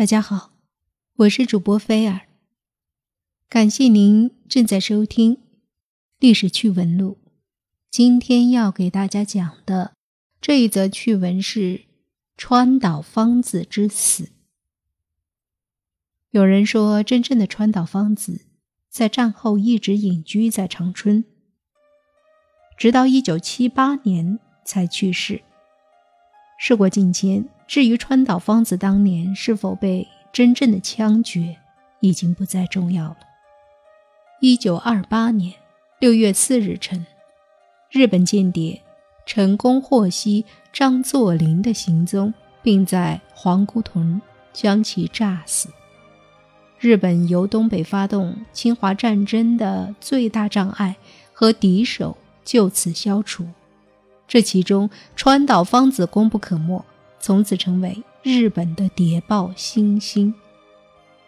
大家好，我是主播菲尔，感谢您正在收听《历史趣闻录》。今天要给大家讲的这一则趣闻是川岛芳子之死。有人说，真正的川岛芳子在战后一直隐居在长春，直到一九七八年才去世。事过境迁。至于川岛芳子当年是否被真正的枪决，已经不再重要了。一九二八年六月四日晨，日本间谍成功获悉张作霖的行踪，并在黄姑屯将其炸死。日本由东北发动侵华战争的最大障碍和敌手就此消除，这其中川岛芳子功不可没。从此成为日本的谍报新星，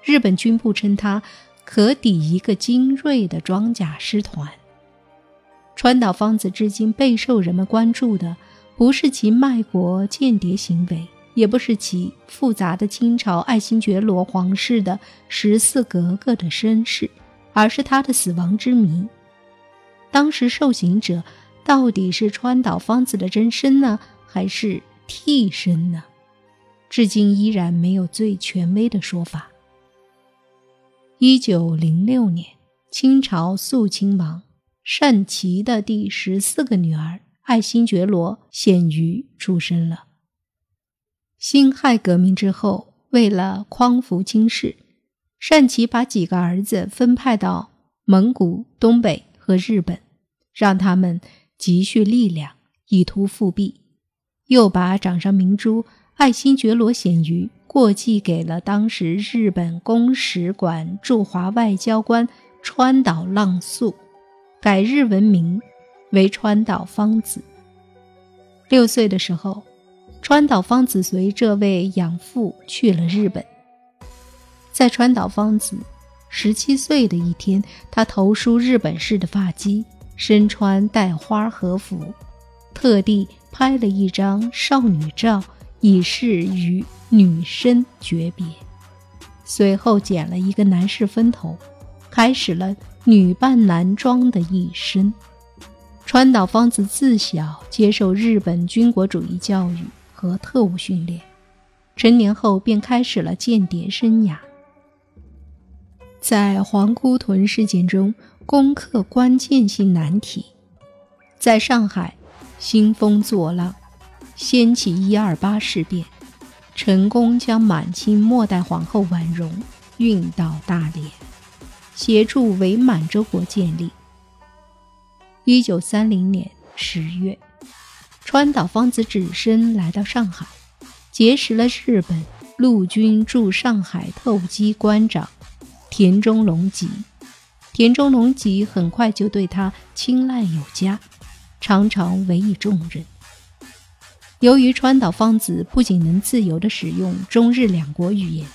日本军部称他可抵一个精锐的装甲师团。川岛芳子至今备受人们关注的，不是其卖国间谍行为，也不是其复杂的清朝爱新觉罗皇室的十四格格的身世，而是他的死亡之谜。当时受刑者到底是川岛芳子的真身呢，还是？替身呢？至今依然没有最权威的说法。一九零六年，清朝肃亲王善祺的第十四个女儿爱新觉罗显瑜出生了。辛亥革命之后，为了匡扶清室，善祺把几个儿子分派到蒙古、东北和日本，让他们积蓄力量，以图复辟。又把掌上明珠爱新觉罗显瑜过继给了当时日本公使馆驻华外交官川岛浪速，改日文名为川岛芳子。六岁的时候，川岛芳子随这位养父去了日本。在川岛芳子十七岁的一天，她头梳日本式的发髻，身穿带花和服，特地。拍了一张少女照，以示与女生诀别。随后剪了一个男士分头，开始了女扮男装的一生。川岛芳子自小接受日本军国主义教育和特务训练，成年后便开始了间谍生涯。在黄姑屯事件中攻克关键性难题，在上海。兴风作浪，掀起一二八事变，成功将满清末代皇后婉容运到大连，协助伪满洲国建立。一九三零年十月，川岛芳子只身来到上海，结识了日本陆军驻上海特务机关长田中隆吉。田中隆吉很快就对他青睐有加。常常委以重任。由于川岛芳子不仅能自由地使用中日两国语言，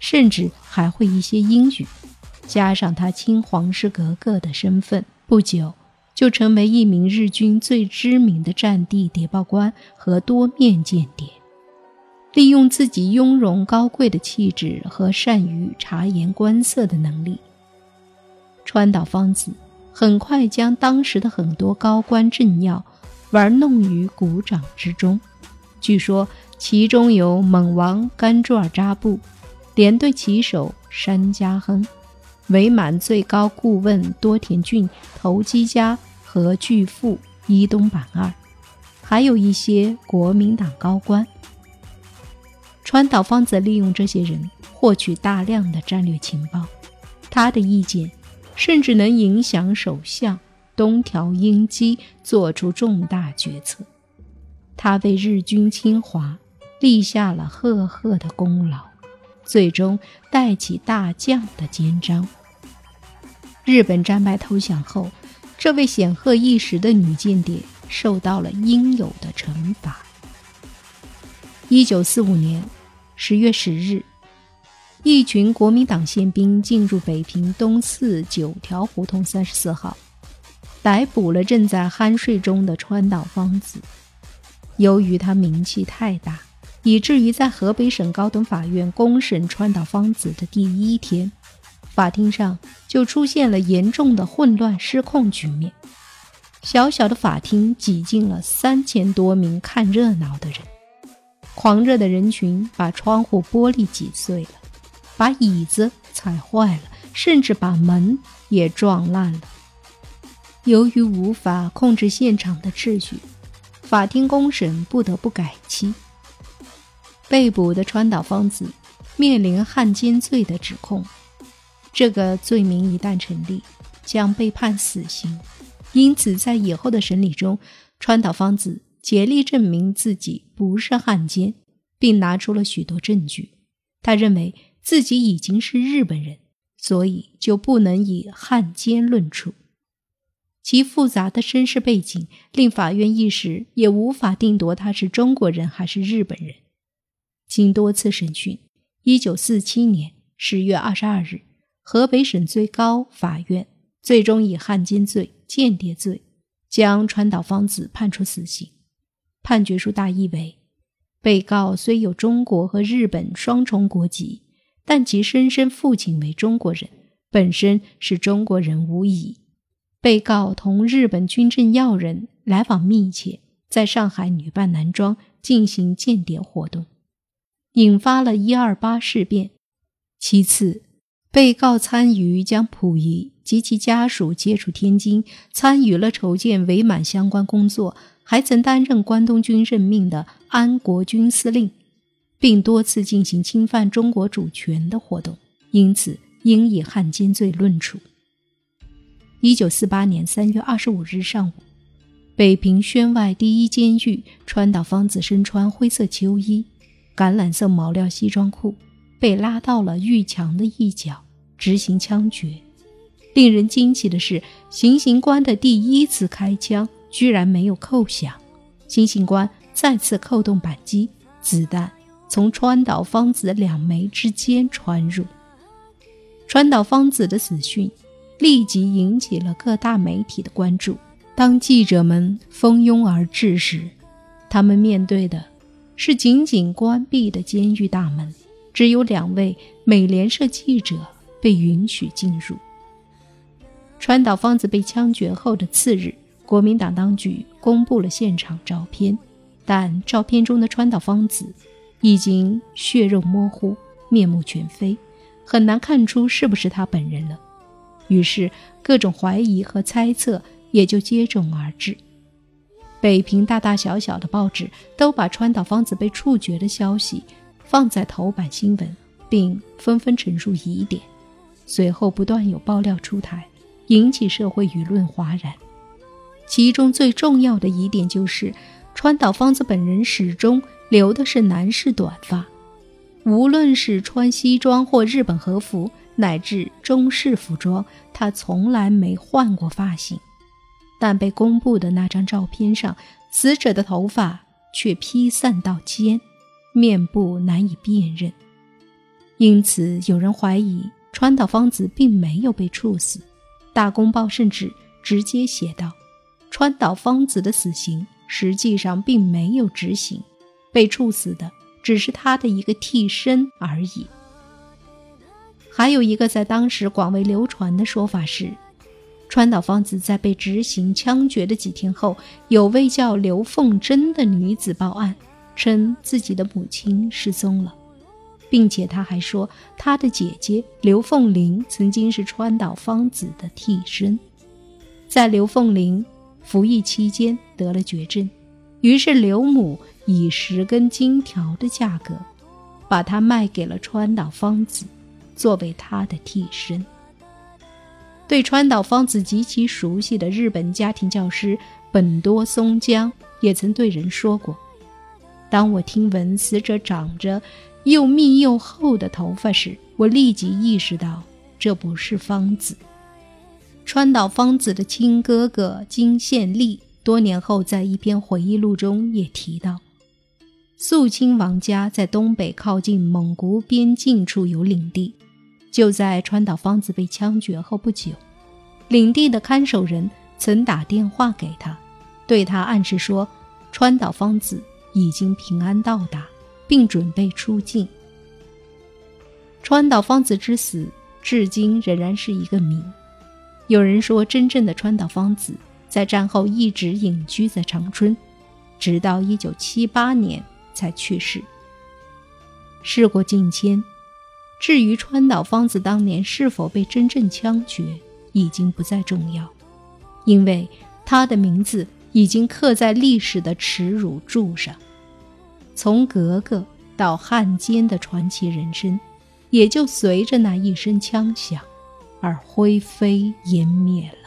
甚至还会一些英语，加上她亲皇室格格的身份，不久就成为一名日军最知名的战地谍报官和多面间谍。利用自己雍容高贵的气质和善于察言观色的能力，川岛芳子。很快将当时的很多高官政要玩弄于股掌之中。据说其中有蒙王甘珠尔扎布、连队旗手山家亨、伪满最高顾问多田骏、投机家和巨富伊东板二，还有一些国民党高官。川岛芳子利用这些人获取大量的战略情报，他的意见。甚至能影响首相东条英机做出重大决策。他为日军侵华立下了赫赫的功劳，最终带起大将的肩章。日本战败投降后，这位显赫一时的女间谍受到了应有的惩罚。一九四五年十月十日。一群国民党宪兵进入北平东四九条胡同三十四号，逮捕了正在酣睡中的川岛芳子。由于他名气太大，以至于在河北省高等法院公审川岛芳子的第一天，法庭上就出现了严重的混乱失控局面。小小的法庭挤进了三千多名看热闹的人，狂热的人群把窗户玻璃挤碎了，把椅子踩坏了，甚至把门也撞烂了。由于无法控制现场的秩序，法庭公审不得不改期。被捕的川岛芳子面临汉奸罪的指控，这个罪名一旦成立，将被判死刑。因此，在以后的审理中，川岛芳子竭力证明自己不是汉奸，并拿出了许多证据。他认为自己已经是日本人，所以就不能以汉奸论处。其复杂的身世背景令法院一时也无法定夺他是中国人还是日本人。经多次审讯，一九四七年十月二十二日，河北省最高法院最终以汉奸罪、间谍罪将川岛芳子判处死刑。判决书大意为：被告虽有中国和日本双重国籍，但其生身父亲为中国人，本身是中国人无疑。被告同日本军政要人来往密切，在上海女扮男装进行间谍活动。引发了一二八事变。其次，被告参与将溥仪及其家属接触天津，参与了筹建伪满相关工作，还曾担任关东军任命的安国军司令，并多次进行侵犯中国主权的活动，因此应以汉奸罪论处。一九四八年三月二十五日上午，北平宣外第一监狱，川岛芳子身穿灰色秋衣。橄榄色毛料西装裤，被拉到了狱墙的一角执行枪决。令人惊奇的是，行刑官的第一次开枪居然没有扣响。行刑官再次扣动扳机，子弹从川岛芳子两眉之间穿入。川岛芳子的死讯立即引起了各大媒体的关注。当记者们蜂拥而至时，他们面对的。是紧紧关闭的监狱大门，只有两位美联社记者被允许进入。川岛芳子被枪决后的次日，国民党当局公布了现场照片，但照片中的川岛芳子已经血肉模糊、面目全非，很难看出是不是他本人了。于是，各种怀疑和猜测也就接踵而至。北平大大小小的报纸都把川岛芳子被处决的消息放在头版新闻，并纷纷陈述疑点。随后不断有爆料出台，引起社会舆论哗然。其中最重要的疑点就是，川岛芳子本人始终留的是男士短发，无论是穿西装或日本和服，乃至中式服装，他从来没换过发型。但被公布的那张照片上，死者的头发却披散到肩，面部难以辨认，因此有人怀疑川岛芳子并没有被处死。大公报甚至直接写道：“川岛芳子的死刑实际上并没有执行，被处死的只是他的一个替身而已。”还有一个在当时广为流传的说法是。川岛芳子在被执行枪决的几天后，有位叫刘凤珍的女子报案，称自己的母亲失踪了，并且她还说，她的姐姐刘凤玲曾经是川岛芳子的替身，在刘凤玲服役期间得了绝症，于是刘母以十根金条的价格，把她卖给了川岛芳子，作为她的替身。对川岛芳子极其熟悉的日本家庭教师本多松江也曾对人说过：“当我听闻死者长着又密又厚的头发时，我立即意识到这不是芳子。”川岛芳子的亲哥哥金宪利多年后在一篇回忆录中也提到，肃亲王家在东北靠近蒙古边境处有领地。就在川岛芳子被枪决后不久，领地的看守人曾打电话给他，对他暗示说，川岛芳子已经平安到达，并准备出境。川岛芳子之死至今仍然是一个谜。有人说，真正的川岛芳子在战后一直隐居在长春，直到1978年才去世。事过境迁，至于川岛芳子当年是否被真正枪决，已经不再重要，因为她的名字已经刻在历史的耻辱柱上。从格格到汉奸的传奇人生，也就随着那一声枪响而灰飞烟灭了。